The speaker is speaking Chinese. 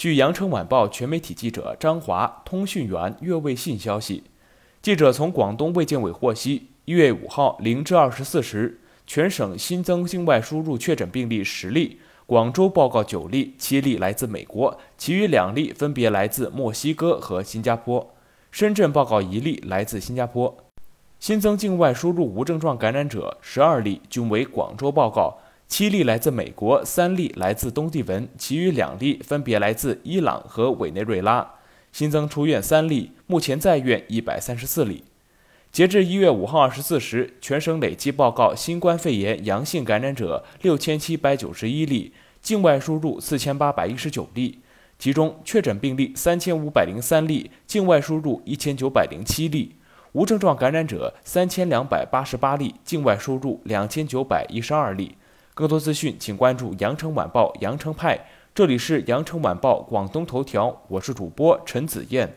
据羊城晚报全媒体记者张华、通讯员岳卫信消息，记者从广东卫健委获悉，一月五号零至二十四时，全省新增境外输入确诊病例十例，广州报告九例，七例来自美国，其余两例分别来自墨西哥和新加坡。深圳报告一例来自新加坡。新增境外输入无症状感染者十二例，均为广州报告。七例来自美国，三例来自东帝汶，其余两例分别来自伊朗和委内瑞拉。新增出院三例，目前在院一百三十四例。截至一月五号二十四时，全省累计报告新冠肺炎阳性感染者六千七百九十一例，境外输入四千八百一十九例，其中确诊病例三千五百零三例，境外输入一千九百零七例，无症状感染者三千两百八十八例，境外输入两千九百一十二例。更多资讯，请关注《羊城晚报》羊城派。这里是《羊城晚报》广东头条，我是主播陈子燕。